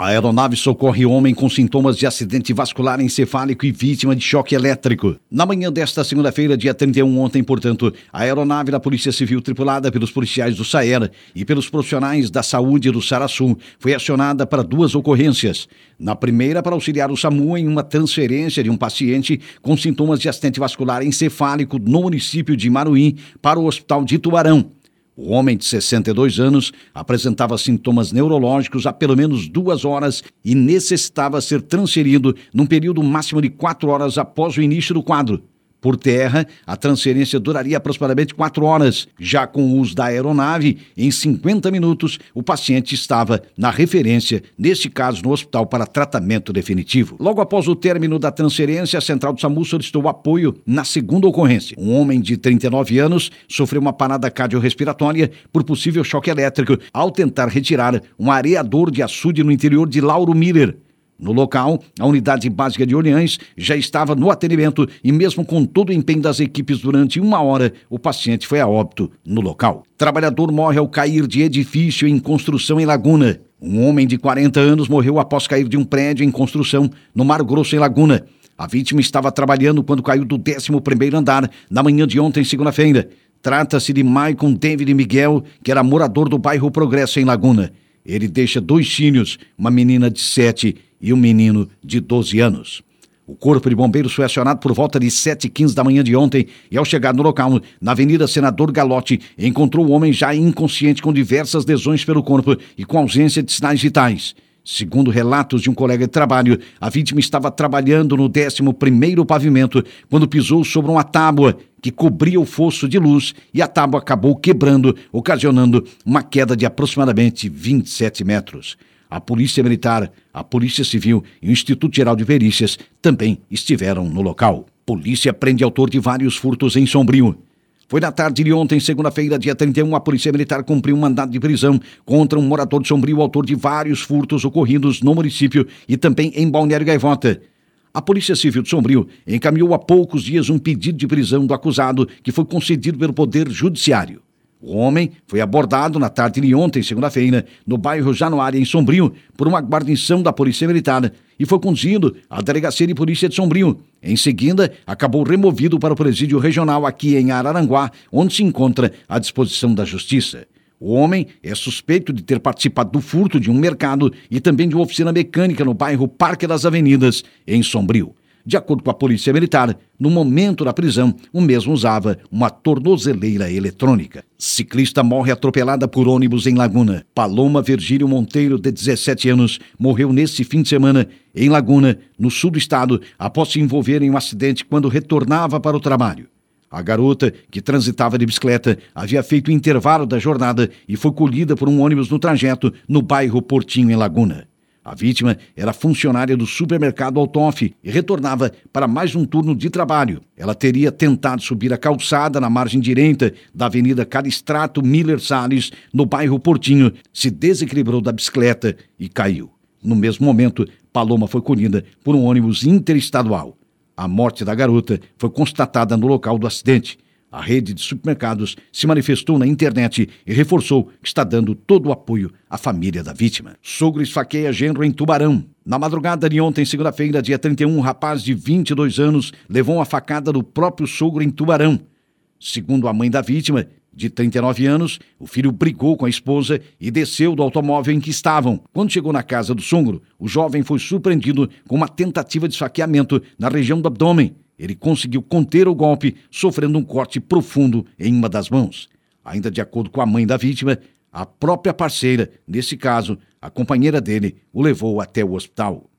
A aeronave socorre homem com sintomas de acidente vascular encefálico e vítima de choque elétrico. Na manhã desta segunda-feira, dia 31, ontem, portanto, a aeronave da Polícia Civil, tripulada pelos policiais do SAER e pelos profissionais da saúde do Saraçu, foi acionada para duas ocorrências. Na primeira, para auxiliar o SAMU em uma transferência de um paciente com sintomas de acidente vascular encefálico no município de Maruim para o Hospital de Tubarão. O homem de 62 anos apresentava sintomas neurológicos há pelo menos duas horas e necessitava ser transferido num período máximo de quatro horas após o início do quadro. Por terra, a transferência duraria aproximadamente quatro horas. Já com o uso da aeronave, em 50 minutos, o paciente estava na referência, neste caso no hospital, para tratamento definitivo. Logo após o término da transferência, a central do SAMU solicitou apoio na segunda ocorrência. Um homem de 39 anos sofreu uma parada cardiorrespiratória por possível choque elétrico ao tentar retirar um areador de açude no interior de Lauro Miller. No local, a unidade básica de Orleans já estava no atendimento e, mesmo com todo o empenho das equipes durante uma hora, o paciente foi a óbito no local. Trabalhador morre ao cair de edifício em construção em Laguna. Um homem de 40 anos morreu após cair de um prédio em construção no Mar Grosso, em Laguna. A vítima estava trabalhando quando caiu do 11 andar na manhã de ontem, segunda-feira. Trata-se de Maicon David Miguel, que era morador do bairro Progresso, em Laguna. Ele deixa dois filhos, uma menina de 7 e um menino de 12 anos. O Corpo de Bombeiros foi acionado por volta de 7h15 da manhã de ontem e, ao chegar no local, na Avenida Senador Galote, encontrou o homem já inconsciente com diversas lesões pelo corpo e com ausência de sinais vitais. Segundo relatos de um colega de trabalho, a vítima estava trabalhando no 11º pavimento quando pisou sobre uma tábua que cobria o fosso de luz e a tábua acabou quebrando, ocasionando uma queda de aproximadamente 27 metros. A Polícia Militar, a Polícia Civil e o Instituto Geral de Perícias também estiveram no local. Polícia prende autor de vários furtos em Sombrio. Foi na tarde de ontem, segunda-feira, dia 31, a Polícia Militar cumpriu um mandado de prisão contra um morador de Sombrio, autor de vários furtos ocorridos no município e também em Balneário Gaivota. A Polícia Civil de Sombrio encaminhou há poucos dias um pedido de prisão do acusado que foi concedido pelo Poder Judiciário. O homem foi abordado na tarde de ontem, segunda-feira, no bairro Januária, em Sombrio, por uma guarnição da Polícia Militar e foi conduzido à Delegacia de Polícia de Sombrio. Em seguida, acabou removido para o presídio regional aqui em Araranguá, onde se encontra à disposição da Justiça. O homem é suspeito de ter participado do furto de um mercado e também de uma oficina mecânica no bairro Parque das Avenidas, em Sombrio. De acordo com a Polícia Militar, no momento da prisão, o mesmo usava uma tornozeleira eletrônica. Ciclista morre atropelada por ônibus em Laguna. Paloma Virgílio Monteiro, de 17 anos, morreu nesse fim de semana em Laguna, no sul do estado, após se envolver em um acidente quando retornava para o trabalho. A garota, que transitava de bicicleta, havia feito o intervalo da jornada e foi colhida por um ônibus no trajeto no bairro Portinho, em Laguna. A vítima era funcionária do supermercado Altoff e retornava para mais um turno de trabalho. Ela teria tentado subir a calçada na margem direita da Avenida Calistrato Miller Salles, no bairro Portinho, se desequilibrou da bicicleta e caiu. No mesmo momento, Paloma foi colhida por um ônibus interestadual. A morte da garota foi constatada no local do acidente. A rede de supermercados se manifestou na internet e reforçou que está dando todo o apoio à família da vítima. Sogro esfaqueia genro em Tubarão. Na madrugada de ontem, segunda-feira, dia 31, um rapaz de 22 anos levou uma facada do próprio sogro em Tubarão. Segundo a mãe da vítima, de 39 anos, o filho brigou com a esposa e desceu do automóvel em que estavam. Quando chegou na casa do sogro, o jovem foi surpreendido com uma tentativa de esfaqueamento na região do abdômen. Ele conseguiu conter o golpe, sofrendo um corte profundo em uma das mãos. Ainda de acordo com a mãe da vítima, a própria parceira, nesse caso, a companheira dele, o levou até o hospital.